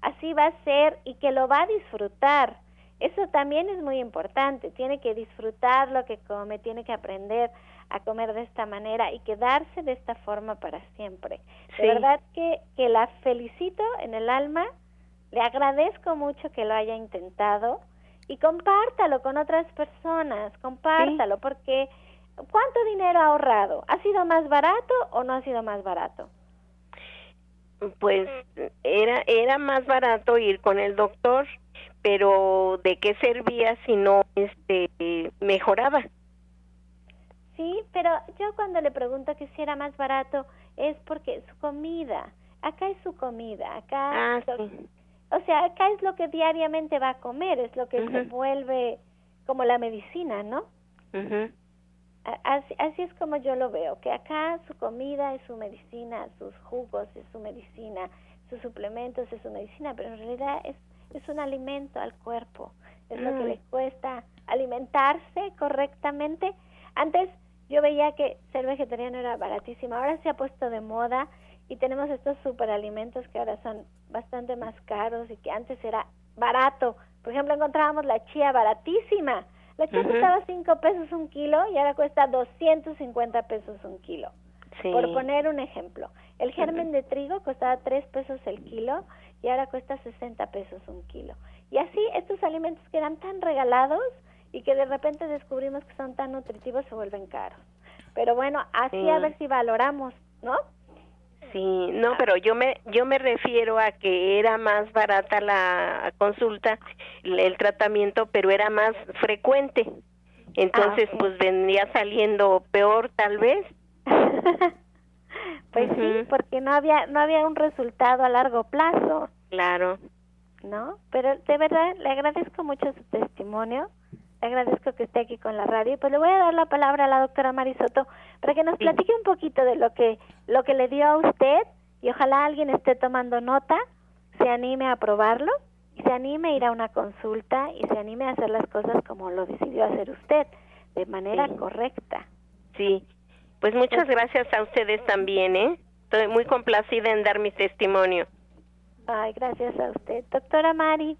[SPEAKER 4] así va a ser y que lo va a disfrutar. Eso también es muy importante, tiene que disfrutar lo que come, tiene que aprender a comer de esta manera y quedarse de esta forma para siempre. De verdad que, que la felicito en el alma, le agradezco mucho que lo haya intentado y compártalo con otras personas, compártalo, porque ¿cuánto dinero ha ahorrado? ¿Ha sido más barato o no ha sido más barato?
[SPEAKER 10] Pues era era más barato ir con el doctor, pero ¿de qué servía si no este mejoraba?
[SPEAKER 4] Sí, pero yo cuando le pregunto que si era más barato es porque su comida, acá es su comida, acá
[SPEAKER 10] Ah,
[SPEAKER 4] o sea, acá es lo que diariamente va a comer, es lo que se vuelve como la medicina, ¿no? Así, así es como yo lo veo, que acá su comida es su medicina, sus jugos es su medicina, sus suplementos es su medicina, pero en realidad es, es un alimento al cuerpo, es lo que
[SPEAKER 10] Mm.
[SPEAKER 4] le cuesta alimentarse correctamente. Antes yo veía que ser vegetariano era baratísimo, ahora se ha puesto de moda y tenemos estos superalimentos que ahora son bastante más caros y que antes era barato. Por ejemplo, encontrábamos la chía baratísima. La chía costaba 5 pesos un kilo y ahora cuesta 250 pesos un kilo.
[SPEAKER 10] Sí.
[SPEAKER 4] Por poner un ejemplo. El germen de trigo costaba 3 pesos el kilo y ahora cuesta 60 pesos un kilo. Y así estos alimentos que eran tan regalados y que de repente descubrimos que son tan nutritivos se vuelven caros. Pero bueno, así
[SPEAKER 10] Sí.
[SPEAKER 4] a ver si valoramos, ¿no?
[SPEAKER 10] Sí, no, pero yo me yo me refiero a que era más barata la consulta, el, tratamiento, pero era más frecuente. Entonces,
[SPEAKER 4] ok.
[SPEAKER 10] pues vendría saliendo peor tal vez.
[SPEAKER 4] Pues sí, porque no había no había un resultado a largo plazo,
[SPEAKER 10] Claro.
[SPEAKER 4] ¿no? Pero de verdad le agradezco mucho su testimonio. Le agradezco que esté aquí con la radio. y Pues le voy a dar la palabra a la doctora Marisoto para que nos platique un poquito de lo que lo que le dio a usted y ojalá alguien esté tomando nota, se anime a probarlo y se anime a ir a una consulta y se anime a hacer las cosas como lo decidió hacer usted, de manera
[SPEAKER 10] Sí.
[SPEAKER 4] correcta.
[SPEAKER 10] Sí. Pues muchas gracias a ustedes también, ¿eh? Estoy muy complacida en dar mi testimonio.
[SPEAKER 4] Ay, gracias a usted. Doctora Mari.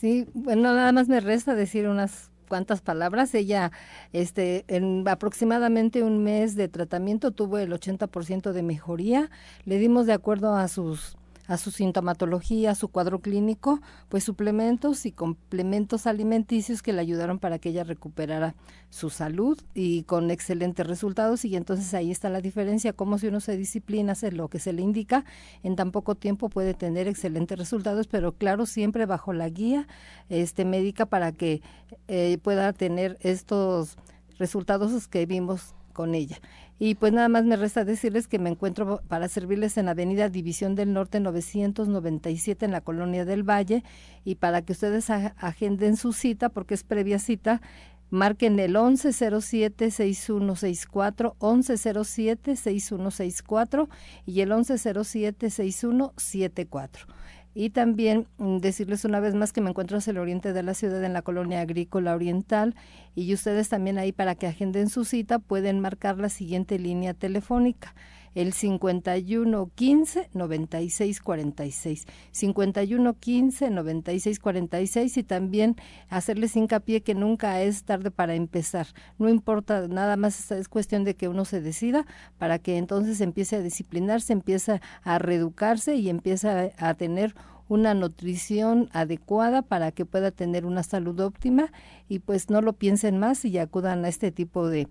[SPEAKER 9] Sí, bueno, nada más me resta decir unas cuantas palabras. Ella, este, en aproximadamente un mes de tratamiento tuvo el 80% de mejoría. Le dimos de acuerdo a sus a su sintomatología, a su cuadro clínico, pues suplementos y complementos alimenticios que le ayudaron para que ella recuperara su salud y con excelentes resultados y entonces ahí está la diferencia, como si uno se disciplina, hace lo que se le indica, en tan poco tiempo puede tener excelentes resultados, pero claro, siempre bajo la guía este médica para que eh, pueda tener estos resultados que vimos con ella. Y pues nada más me resta decirles que me encuentro para servirles en Avenida División del Norte 997 en la Colonia del Valle y para que ustedes agenden su cita, porque es previa cita, marquen el 1107-6164, 1107-6164 y el 1107-6174. Y también mm, decirles una vez más que me encuentro hacia el oriente de la ciudad en la colonia agrícola oriental y ustedes también ahí para que agenden su cita pueden marcar la siguiente línea telefónica el 51 15 96 46 51 15 96 46 y también hacerles hincapié que nunca es tarde para empezar. No importa nada más es cuestión de que uno se decida para que entonces empiece a disciplinarse empiece a reeducarse y empiece a, a tener una nutrición adecuada para que pueda tener una salud óptima y pues no lo piensen más y acudan a este tipo de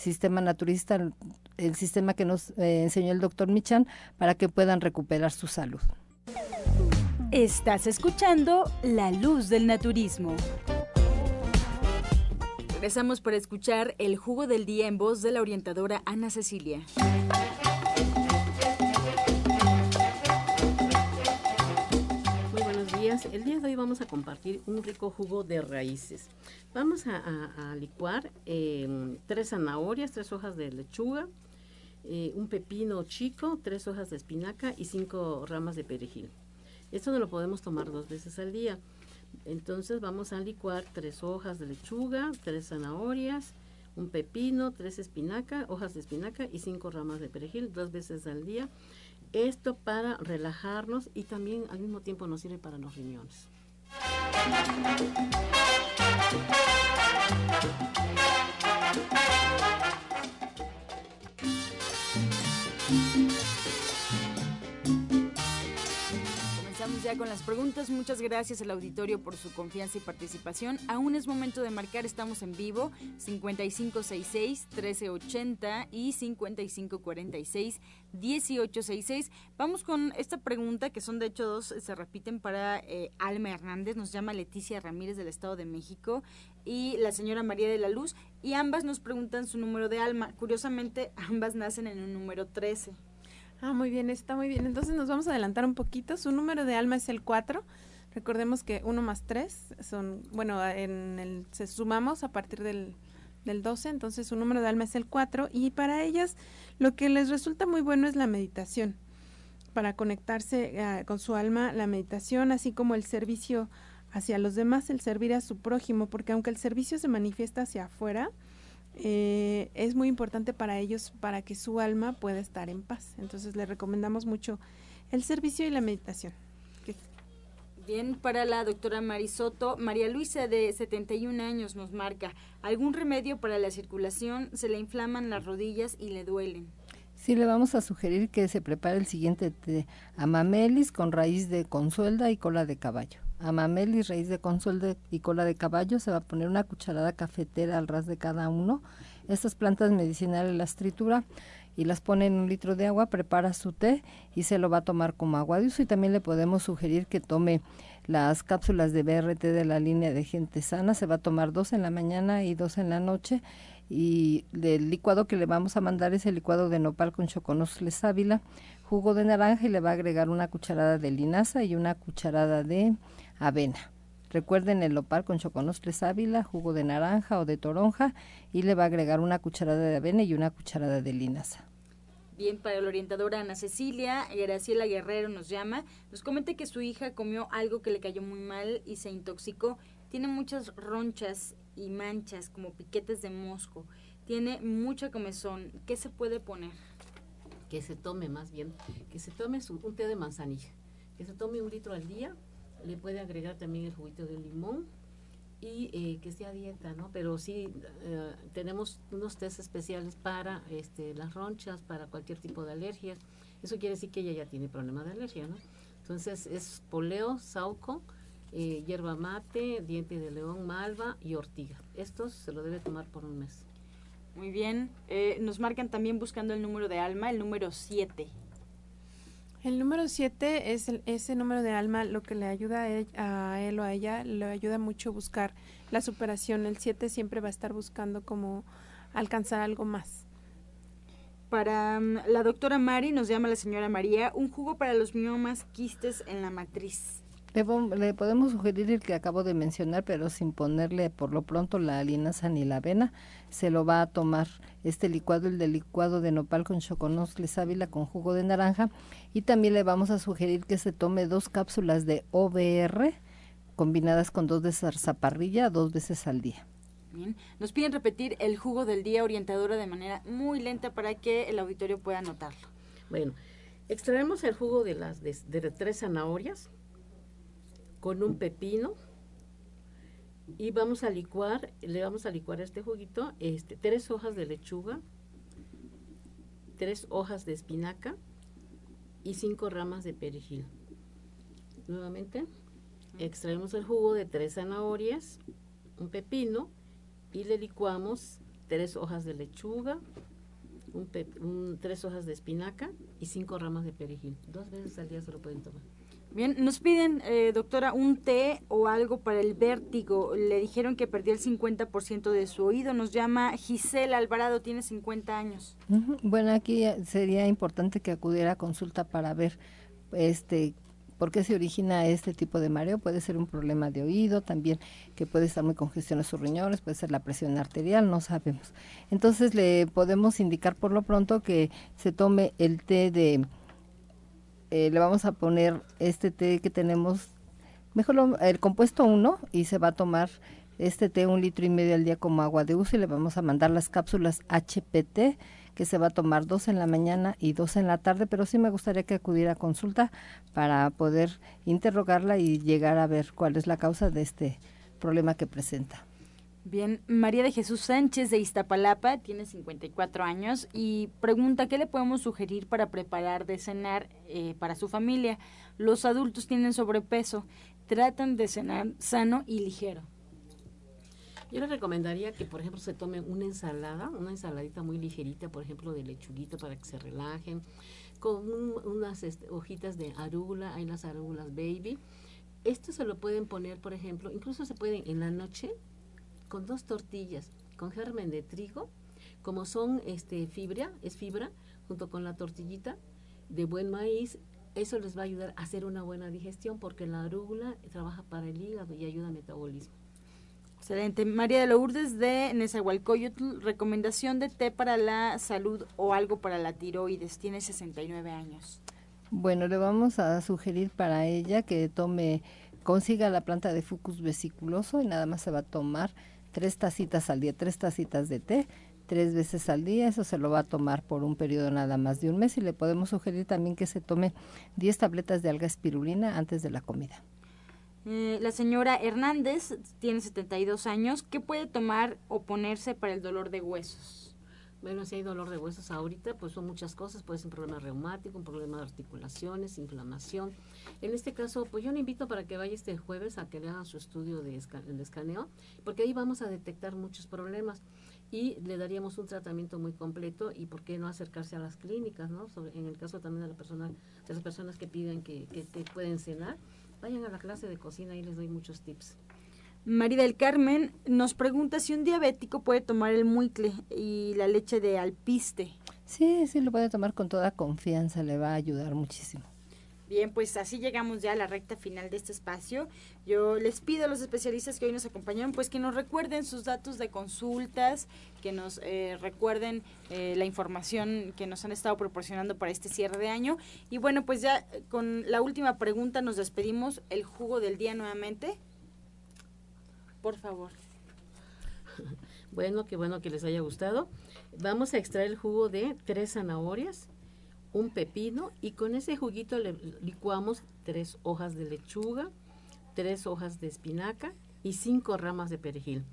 [SPEAKER 9] sistema naturista, el, sistema que nos eh, enseñó el doctor Michan, para que puedan recuperar su salud.
[SPEAKER 2] Estás escuchando La Luz del Naturismo. Regresamos para escuchar el jugo del día en voz de la orientadora Ana Cecilia.
[SPEAKER 11] El día de hoy vamos a compartir un rico jugo de raíces. Vamos a, licuar eh, tres zanahorias, tres hojas de lechuga, eh, un pepino chico, tres hojas de espinaca y cinco ramas de perejil. Esto no lo podemos tomar dos veces al día. Entonces vamos a licuar tres hojas de lechuga, tres zanahorias, un pepino, tres espinaca, hojas de espinaca y cinco ramas de perejil dos veces al día. Esto para relajarnos y también al mismo tiempo nos sirve para los riñones.
[SPEAKER 2] Ya con las preguntas. Muchas gracias al auditorio por su confianza y participación. Aún es momento de marcar, estamos en vivo 5566-1380 y 5546-1866. Vamos con esta pregunta, que son de hecho dos, se repiten para eh, Alma Hernández, nos llama Leticia Ramírez del Estado de México y la señora María de la Luz, y ambas nos preguntan su número de alma. Curiosamente, ambas nacen en un número 13.
[SPEAKER 6] Ah, muy bien, está muy bien. Entonces nos vamos a adelantar un poquito. Su número de alma es el 4. Recordemos que 1 más 3 son, bueno, en el, se sumamos a partir del, del 12, entonces su número de alma es el 4 y para ellas lo que les resulta muy bueno es la meditación. Para conectarse uh, con su alma, la meditación, así como el servicio hacia los demás, el servir a su prójimo, porque aunque el servicio se manifiesta hacia afuera, eh, es muy importante para ellos para que su alma pueda estar en paz. Entonces les recomendamos mucho el servicio y la meditación.
[SPEAKER 2] Bien, para la doctora Marisoto, María Luisa de 71 años nos marca, ¿algún remedio para la circulación? Se le inflaman las rodillas y le duelen.
[SPEAKER 9] Sí, le vamos a sugerir que se prepare el siguiente té, amamelis con raíz de consuelda y cola de caballo. Amamelis, raíz de consuelda y cola de caballo, se va a poner una cucharada cafetera al ras de cada uno. Estas plantas medicinales las tritura y las pone en un litro de agua, prepara su té y se lo va a tomar como agua de uso. Y también le podemos sugerir que tome las cápsulas de BRT de la línea de gente sana. Se va a tomar dos en la mañana y dos en la noche. Y el licuado que le vamos a mandar es el licuado de nopal con choconosle sábila, jugo de naranja y le va a agregar una cucharada de linaza y una cucharada de avena. Recuerden el nopal con choconosle sábila, jugo de naranja o de toronja y le va a agregar una cucharada de avena y una cucharada de linaza.
[SPEAKER 2] Bien, para la orientadora Ana Cecilia, Graciela Guerrero nos llama, nos comenta que su hija comió algo que le cayó muy mal y se intoxicó. Tiene muchas ronchas y manchas como piquetes de mosco. Tiene mucha comezón. ¿Qué se puede poner?
[SPEAKER 11] Que se tome más bien, que se tome su, un té de manzanilla, que se tome un litro al día, le puede agregar también el juguito de limón y eh, que sea dieta, ¿no? Pero sí eh, tenemos unos test especiales para este, las ronchas, para cualquier tipo de alergias. Eso quiere decir que ella ya tiene problema de alergia, ¿no? Entonces es poleo, sauco, eh, hierba mate, diente de león, malva y ortiga. Estos se lo debe tomar por un mes.
[SPEAKER 2] Muy bien. Nos marcan también buscando el número de alma, el número 7.
[SPEAKER 6] El número 7 es el, ese número de alma lo que le ayuda a él, a o a ella, le ayuda mucho a buscar la superación. El 7 siempre va a estar buscando como alcanzar algo más.
[SPEAKER 2] Para um, la doctora Mari, nos llama la señora María, un jugo para los miomas quistes en la matriz.
[SPEAKER 9] Le, le, podemos sugerir el que acabo de mencionar, pero sin ponerle por lo pronto la linaza ni la avena. Se lo va a tomar este licuado, el del licuado de nopal con choconosle sábila con jugo de naranja. Y también le vamos a sugerir que se tome dos cápsulas de OBR combinadas con dos de zarzaparrilla dos veces al día.
[SPEAKER 2] Bien. Nos piden repetir el jugo del día orientadora de manera muy lenta para que el auditorio pueda anotarlo.
[SPEAKER 11] Bueno, extraemos el jugo de las de, de tres zanahorias con un pepino y vamos a licuar, le vamos a licuar este juguito, este, tres hojas de lechuga, tres hojas de espinaca y cinco ramas de perejil. Nuevamente, extraemos el jugo de tres zanahorias, un pepino y le licuamos tres hojas de lechuga, un un, tres hojas de espinaca y cinco ramas de perejil. Dos veces al día se lo pueden tomar.
[SPEAKER 2] Bien, nos piden, eh, doctora, un té o algo para el vértigo. Le dijeron que perdió el 50% de su oído. Nos llama Gisela Alvarado, tiene 50 años.
[SPEAKER 9] Bueno, aquí sería importante que acudiera a consulta para ver este por qué se origina este tipo de mareo. Puede ser un problema de oído, también que puede estar muy congestionado sus riñones, puede ser la presión arterial, no sabemos. Entonces le podemos indicar por lo pronto que se tome el té de eh, le vamos a poner este té que tenemos, mejor el compuesto 1 y se va a tomar este té un litro y medio al día como agua de uso y le vamos a mandar las cápsulas HPT que se va a tomar dos en la mañana y dos en la tarde, pero sí me gustaría que acudiera a consulta para poder interrogarla y llegar a ver cuál es la causa de este problema que presenta.
[SPEAKER 2] Bien, María de Jesús Sánchez de Iztapalapa tiene 54 años y pregunta qué le podemos sugerir para preparar de cenar eh, para su familia. Los adultos tienen sobrepeso, tratan de cenar sano y ligero.
[SPEAKER 11] Yo le recomendaría que, por ejemplo, se tome una ensalada, una ensaladita muy ligerita, por ejemplo, de lechuguito para que se relajen, con unas este, hojitas de arugula, hay las arúgulas baby. Esto se lo pueden poner, por ejemplo, incluso se pueden en la noche con dos tortillas con germen de trigo, como son este fibra, es fibra, junto con la tortillita de buen maíz, eso les va a ayudar a hacer una buena digestión porque la arúgula trabaja para el hígado y ayuda al metabolismo.
[SPEAKER 2] Excelente. María de Lourdes de Nezahualcóyotl, recomendación de té para la salud o algo para la tiroides. Tiene 69 años.
[SPEAKER 9] Bueno, le vamos a sugerir para ella que tome, consiga la planta de fucus vesiculoso y nada más se va a tomar tres tacitas al día, tres tacitas de té, tres veces al día, eso se lo va a tomar por un periodo nada más de un mes y le podemos sugerir también que se tome 10 tabletas de alga espirulina antes de la comida.
[SPEAKER 2] Eh, la señora Hernández tiene 72 años. ¿Qué puede tomar o ponerse para el dolor de huesos?
[SPEAKER 11] Bueno, si hay dolor de huesos ahorita, pues son muchas cosas. Puede ser un problema reumático, un problema de articulaciones, inflamación. En este caso, pues yo le invito para que vaya este jueves a que le hagan su estudio de, escaneo, porque ahí vamos a detectar muchos problemas y le daríamos un tratamiento muy completo y por qué no acercarse a las clínicas, ¿no? en el caso también de, la persona, de las personas que piden que, que te pueden cenar, vayan a la clase de cocina y les doy muchos tips.
[SPEAKER 2] María del Carmen nos pregunta si un diabético puede tomar el muicle y la leche de alpiste.
[SPEAKER 9] Sí, sí, lo puede tomar con toda confianza, le va a ayudar muchísimo.
[SPEAKER 2] Bien, pues así llegamos ya a la recta final de este espacio. Yo les pido a los especialistas que hoy nos acompañaron, pues que nos recuerden sus datos de consultas, que nos eh, recuerden eh, la información que nos han estado proporcionando para este cierre de año. Y bueno, pues ya con la última pregunta nos despedimos. El jugo del día nuevamente. Por favor.
[SPEAKER 11] Bueno, qué bueno que les haya gustado. Vamos a extraer el jugo de tres zanahorias, un pepino y con ese juguito le licuamos tres hojas de lechuga, tres hojas de espinaca y cinco ramas de perejil.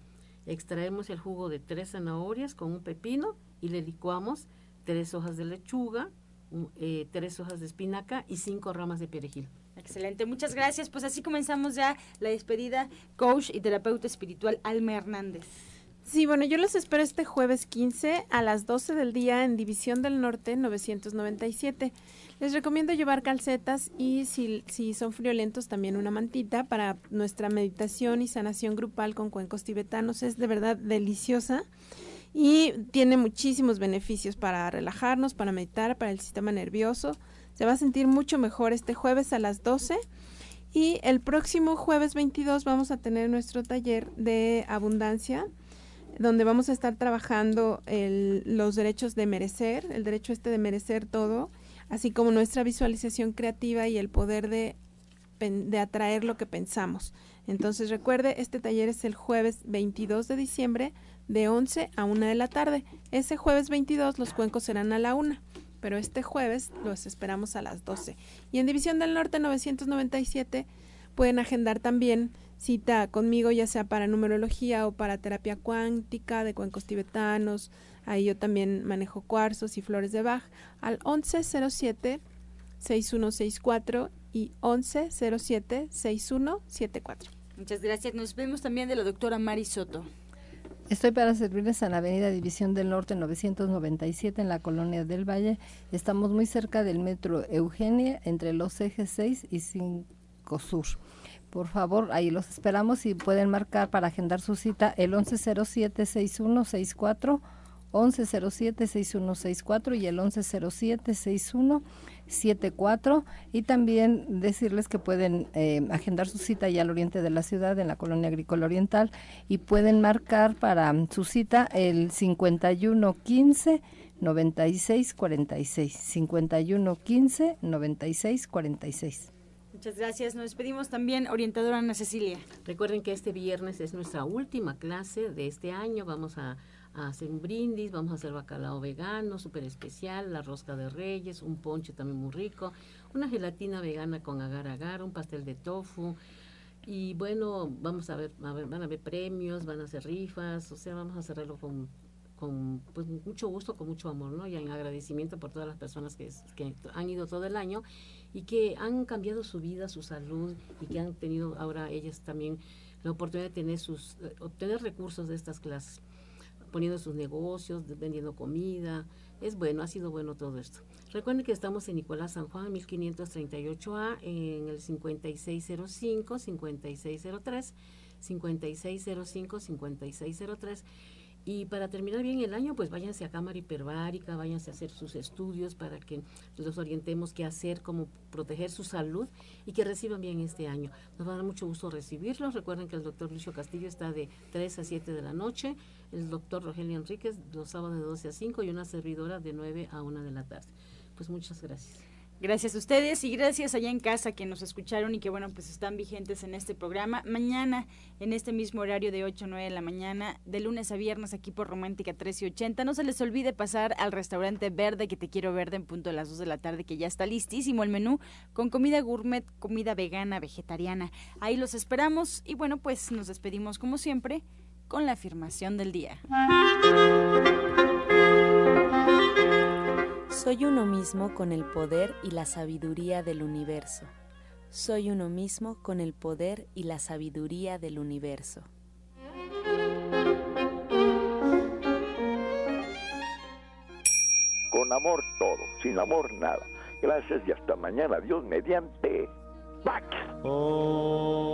[SPEAKER 11] Extraemos el jugo de tres zanahorias con un pepino y le licuamos tres hojas de lechuga, eh, tres hojas de espinaca y cinco ramas de perejil.
[SPEAKER 2] Excelente, muchas gracias. Pues así comenzamos ya la despedida, coach y terapeuta espiritual Alma Hernández.
[SPEAKER 6] Sí, bueno, yo los espero este jueves 15 a las 12 del día en División del Norte 997. Les recomiendo llevar calcetas y si, si son friolentos también una mantita para nuestra meditación y sanación grupal con cuencos tibetanos. Es de verdad deliciosa y tiene muchísimos beneficios para relajarnos, para meditar, para el sistema nervioso se va a sentir mucho mejor este jueves a las 12. Y el próximo jueves 22 vamos a tener nuestro taller de abundancia, donde vamos a estar trabajando los derechos de merecer, el derecho este de merecer todo, así como nuestra visualización creativa y el poder de, de atraer lo que pensamos. Entonces recuerde, este taller es el jueves 22 de diciembre de 11 a 1 de la tarde. Ese jueves 22 los cuencos serán a la 1 pero este jueves los esperamos a las 12. Y en División del Norte 997 pueden agendar también cita conmigo, ya sea para numerología o para terapia cuántica de cuencos tibetanos. Ahí yo también manejo cuarzos y flores de Bach al 1107 6164 y 1107 6174.
[SPEAKER 2] Muchas gracias. Nos vemos también de la doctora Mari Soto.
[SPEAKER 9] Estoy para servirles en la Avenida División del Norte 997 en la Colonia del Valle. Estamos muy cerca del Metro Eugenia entre los ejes 6 y 5 Sur. Por favor, ahí los esperamos y pueden marcar para agendar su cita el 1107-6164, 1107-6164 y el 1107-6164. 74 y también decirles que pueden eh, agendar su cita ya al oriente de la ciudad en la colonia agrícola oriental y pueden marcar para su cita el 5115 9646 5115 9646
[SPEAKER 2] Muchas gracias. Nos despedimos también, orientadora Ana Cecilia.
[SPEAKER 11] Recuerden que este viernes es nuestra última clase de este año. Vamos a, hacer un brindis, vamos a hacer bacalao vegano, súper especial, la rosca de reyes, un ponche también muy rico, una gelatina vegana con agar agar, un pastel de tofu. Y bueno, vamos a ver, a ver, van a haber premios, van a hacer rifas, o sea, vamos a hacerlo con con pues, mucho gusto, con mucho amor, ¿no? Y en agradecimiento por todas las personas que, que han ido todo el año y que han cambiado su vida, su salud y que han tenido ahora ellas también la oportunidad de tener sus, eh, obtener recursos de estas clases, poniendo sus negocios, vendiendo comida. Es bueno, ha sido bueno todo esto. Recuerden que estamos en Nicolás San Juan, 1538A, en el 5605, 5603, 5605, 5603 y para terminar bien el año, pues váyanse a cámara hiperbárica, váyanse a hacer sus estudios para que los orientemos qué hacer, cómo proteger su salud y que reciban bien este año. Nos va a dar mucho gusto recibirlos. Recuerden que el doctor Lucio Castillo está de 3 a 7 de la noche, el doctor Rogelio Enríquez los sábados de 12 a 5 y una servidora de 9 a 1 de la tarde. Pues muchas gracias.
[SPEAKER 2] Gracias a ustedes y gracias allá en casa que nos escucharon y que bueno, pues están vigentes en este programa. Mañana, en este mismo horario de 8 a 9 de la mañana, de lunes a viernes aquí por Romántica 13 y 80. No se les olvide pasar al restaurante Verde, que te quiero verde en punto de las 2 de la tarde, que ya está listísimo el menú con comida gourmet, comida vegana, vegetariana. Ahí los esperamos y bueno, pues nos despedimos como siempre con la afirmación del día.
[SPEAKER 3] Soy uno mismo con el poder y la sabiduría del universo. Soy uno mismo con el poder y la sabiduría del universo.
[SPEAKER 1] Con amor todo, sin amor nada. Gracias y hasta mañana. Dios mediante. Pax. Oh.